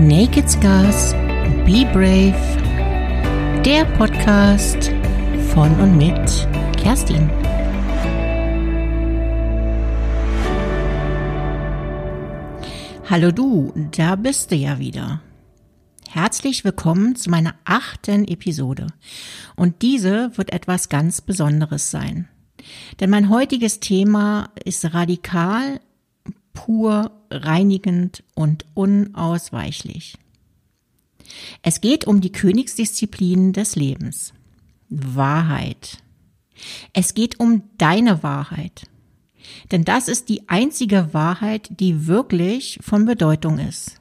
Naked Scars, Be Brave, der Podcast von und mit Kerstin. Hallo du, da bist du ja wieder. Herzlich willkommen zu meiner achten Episode. Und diese wird etwas ganz Besonderes sein. Denn mein heutiges Thema ist radikal, pur, reinigend und unausweichlich. Es geht um die Königsdisziplinen des Lebens. Wahrheit. Es geht um deine Wahrheit. Denn das ist die einzige Wahrheit, die wirklich von Bedeutung ist.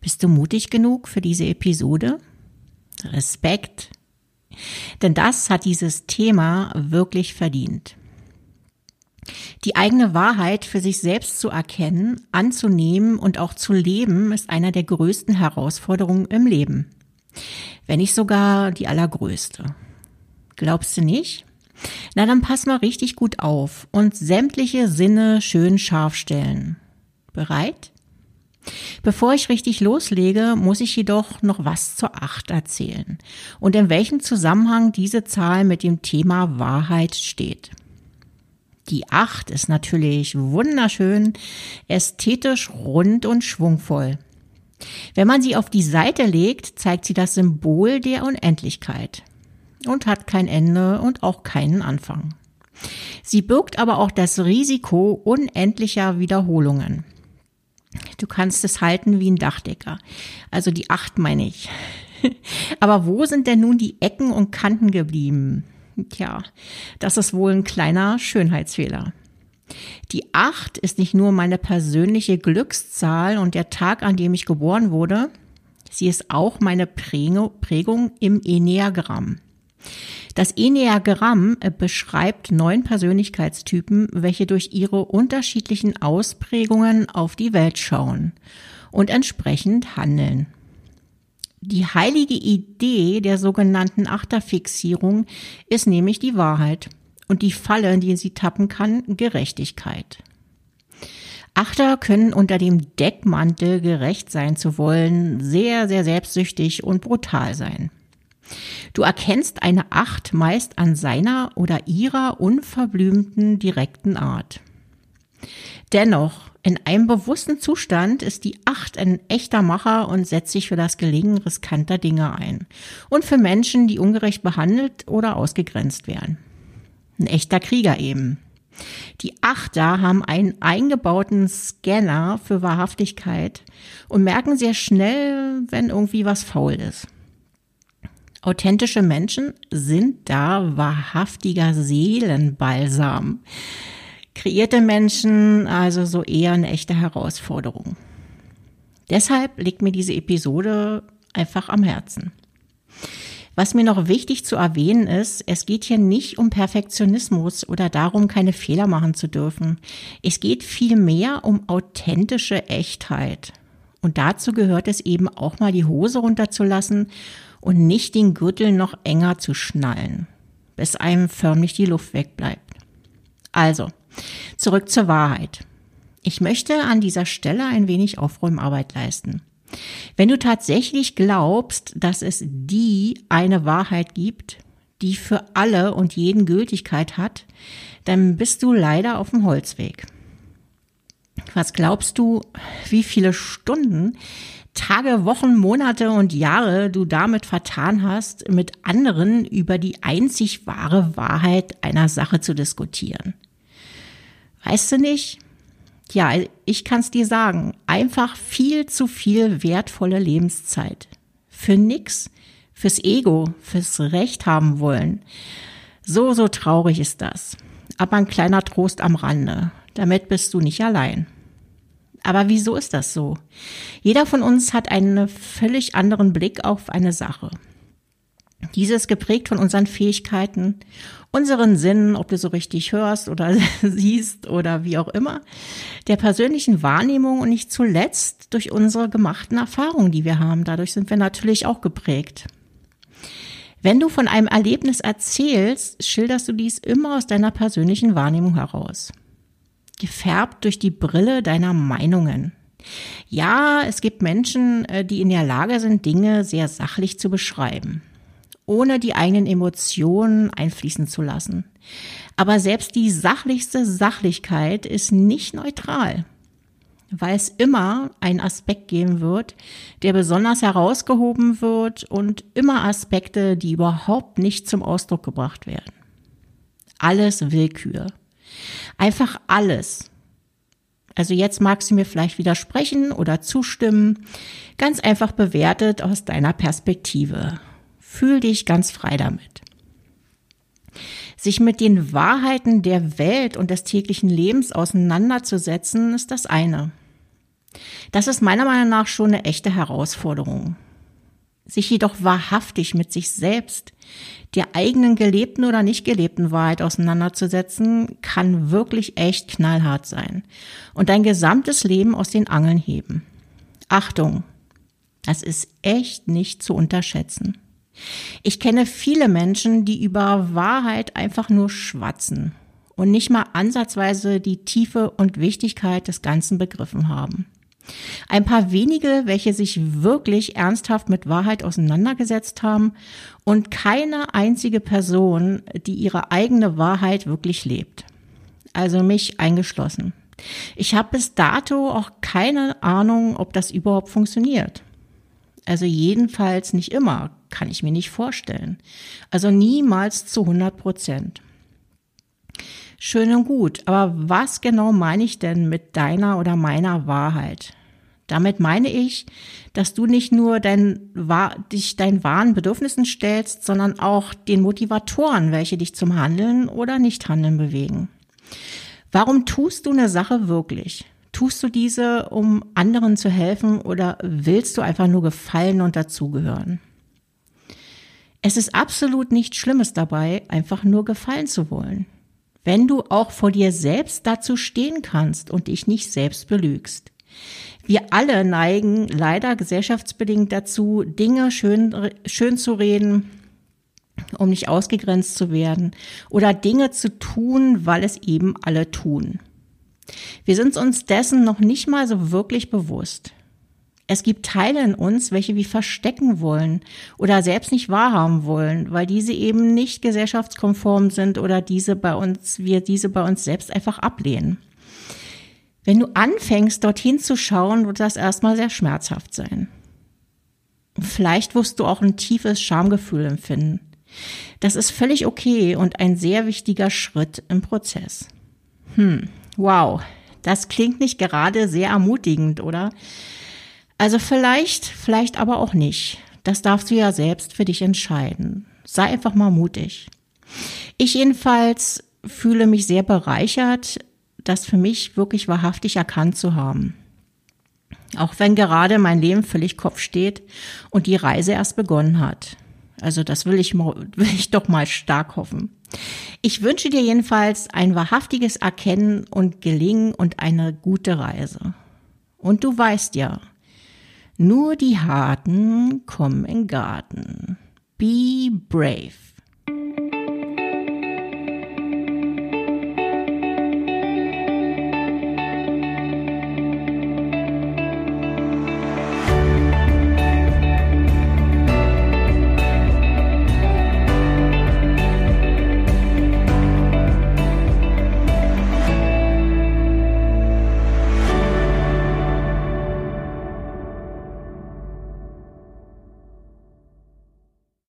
Bist du mutig genug für diese Episode? Respekt. Denn das hat dieses Thema wirklich verdient. Die eigene Wahrheit für sich selbst zu erkennen, anzunehmen und auch zu leben, ist einer der größten Herausforderungen im Leben. Wenn nicht sogar die allergrößte. Glaubst du nicht? Na, dann pass mal richtig gut auf und sämtliche Sinne schön scharf stellen. Bereit? Bevor ich richtig loslege, muss ich jedoch noch was zur Acht erzählen und in welchem Zusammenhang diese Zahl mit dem Thema Wahrheit steht. Die Acht ist natürlich wunderschön, ästhetisch rund und schwungvoll. Wenn man sie auf die Seite legt, zeigt sie das Symbol der Unendlichkeit und hat kein Ende und auch keinen Anfang. Sie birgt aber auch das Risiko unendlicher Wiederholungen. Du kannst es halten wie ein Dachdecker. Also die acht meine ich. aber wo sind denn nun die Ecken und Kanten geblieben? Tja, das ist wohl ein kleiner Schönheitsfehler. Die acht ist nicht nur meine persönliche Glückszahl und der Tag, an dem ich geboren wurde, sie ist auch meine Prägung im Enneagramm. Das Enneagramm äh, beschreibt neun Persönlichkeitstypen, welche durch ihre unterschiedlichen Ausprägungen auf die Welt schauen und entsprechend handeln. Die heilige Idee der sogenannten Achterfixierung ist nämlich die Wahrheit und die Falle, in die sie tappen kann, Gerechtigkeit. Achter können unter dem Deckmantel gerecht sein zu wollen, sehr, sehr selbstsüchtig und brutal sein. Du erkennst eine Acht meist an seiner oder ihrer unverblümten, direkten Art. Dennoch, in einem bewussten Zustand ist die Acht ein echter Macher und setzt sich für das Gelingen riskanter Dinge ein. Und für Menschen, die ungerecht behandelt oder ausgegrenzt werden. Ein echter Krieger eben. Die Achter haben einen eingebauten Scanner für Wahrhaftigkeit und merken sehr schnell, wenn irgendwie was faul ist. Authentische Menschen sind da wahrhaftiger Seelenbalsam. Kreierte Menschen also so eher eine echte Herausforderung. Deshalb liegt mir diese Episode einfach am Herzen. Was mir noch wichtig zu erwähnen ist, es geht hier nicht um Perfektionismus oder darum, keine Fehler machen zu dürfen. Es geht vielmehr um authentische Echtheit. Und dazu gehört es eben auch mal die Hose runterzulassen und nicht den Gürtel noch enger zu schnallen, bis einem förmlich die Luft wegbleibt. Also, zurück zur Wahrheit. Ich möchte an dieser Stelle ein wenig Aufräumarbeit leisten. Wenn du tatsächlich glaubst, dass es die eine Wahrheit gibt, die für alle und jeden Gültigkeit hat, dann bist du leider auf dem Holzweg. Was glaubst du, wie viele Stunden Tage, Wochen, Monate und Jahre du damit vertan hast, mit anderen über die einzig wahre Wahrheit einer Sache zu diskutieren. Weißt du nicht? Ja, ich kann's dir sagen. Einfach viel zu viel wertvolle Lebenszeit. Für nix. Fürs Ego. Fürs Recht haben wollen. So, so traurig ist das. Aber ein kleiner Trost am Rande. Damit bist du nicht allein. Aber wieso ist das so? Jeder von uns hat einen völlig anderen Blick auf eine Sache. Dieses geprägt von unseren Fähigkeiten, unseren Sinnen, ob du so richtig hörst oder siehst oder wie auch immer, der persönlichen Wahrnehmung und nicht zuletzt durch unsere gemachten Erfahrungen, die wir haben. Dadurch sind wir natürlich auch geprägt. Wenn du von einem Erlebnis erzählst, schilderst du dies immer aus deiner persönlichen Wahrnehmung heraus gefärbt durch die Brille deiner Meinungen. Ja, es gibt Menschen, äh, die in der Lage sind, Dinge sehr sachlich zu beschreiben, ohne die eigenen Emotionen einfließen zu lassen. Aber selbst die sachlichste Sachlichkeit ist nicht neutral, weil es immer einen Aspekt geben wird, der besonders herausgehoben wird und immer Aspekte, die überhaupt nicht zum Ausdruck gebracht werden. Alles Willkür. Einfach alles. Also jetzt magst du mir vielleicht widersprechen oder zustimmen. Ganz einfach bewertet aus deiner Perspektive. Fühl dich ganz frei damit. Sich mit den Wahrheiten der Welt und des täglichen Lebens auseinanderzusetzen, ist das eine. Das ist meiner Meinung nach schon eine echte Herausforderung. Sich jedoch wahrhaftig mit sich selbst, der eigenen gelebten oder nicht gelebten Wahrheit auseinanderzusetzen, kann wirklich echt knallhart sein und dein gesamtes Leben aus den Angeln heben. Achtung, das ist echt nicht zu unterschätzen. Ich kenne viele Menschen, die über Wahrheit einfach nur schwatzen und nicht mal ansatzweise die Tiefe und Wichtigkeit des Ganzen begriffen haben. Ein paar wenige, welche sich wirklich ernsthaft mit Wahrheit auseinandergesetzt haben und keine einzige Person, die ihre eigene Wahrheit wirklich lebt. Also mich eingeschlossen. Ich habe bis dato auch keine Ahnung, ob das überhaupt funktioniert. Also jedenfalls nicht immer, kann ich mir nicht vorstellen. Also niemals zu 100 Prozent. Schön und gut, aber was genau meine ich denn mit deiner oder meiner Wahrheit? Damit meine ich, dass du nicht nur dein, dich deinen wahren Bedürfnissen stellst, sondern auch den Motivatoren, welche dich zum Handeln oder Nichthandeln bewegen. Warum tust du eine Sache wirklich? Tust du diese, um anderen zu helfen oder willst du einfach nur gefallen und dazugehören? Es ist absolut nichts Schlimmes dabei, einfach nur gefallen zu wollen. Wenn du auch vor dir selbst dazu stehen kannst und dich nicht selbst belügst. Wir alle neigen leider gesellschaftsbedingt dazu, Dinge schön, schön zu reden, um nicht ausgegrenzt zu werden, oder Dinge zu tun, weil es eben alle tun. Wir sind uns dessen noch nicht mal so wirklich bewusst. Es gibt Teile in uns, welche wir verstecken wollen oder selbst nicht wahrhaben wollen, weil diese eben nicht gesellschaftskonform sind oder diese bei uns, wir diese bei uns selbst einfach ablehnen. Wenn du anfängst, dorthin zu schauen, wird das erstmal sehr schmerzhaft sein. Vielleicht wirst du auch ein tiefes Schamgefühl empfinden. Das ist völlig okay und ein sehr wichtiger Schritt im Prozess. Hm, wow, das klingt nicht gerade sehr ermutigend, oder? Also vielleicht, vielleicht aber auch nicht. Das darfst du ja selbst für dich entscheiden. Sei einfach mal mutig. Ich jedenfalls fühle mich sehr bereichert, das für mich wirklich wahrhaftig erkannt zu haben. Auch wenn gerade mein Leben völlig Kopf steht und die Reise erst begonnen hat. Also das will ich, will ich doch mal stark hoffen. Ich wünsche dir jedenfalls ein wahrhaftiges Erkennen und Gelingen und eine gute Reise. Und du weißt ja, nur die Harten kommen in Garten. Be brave.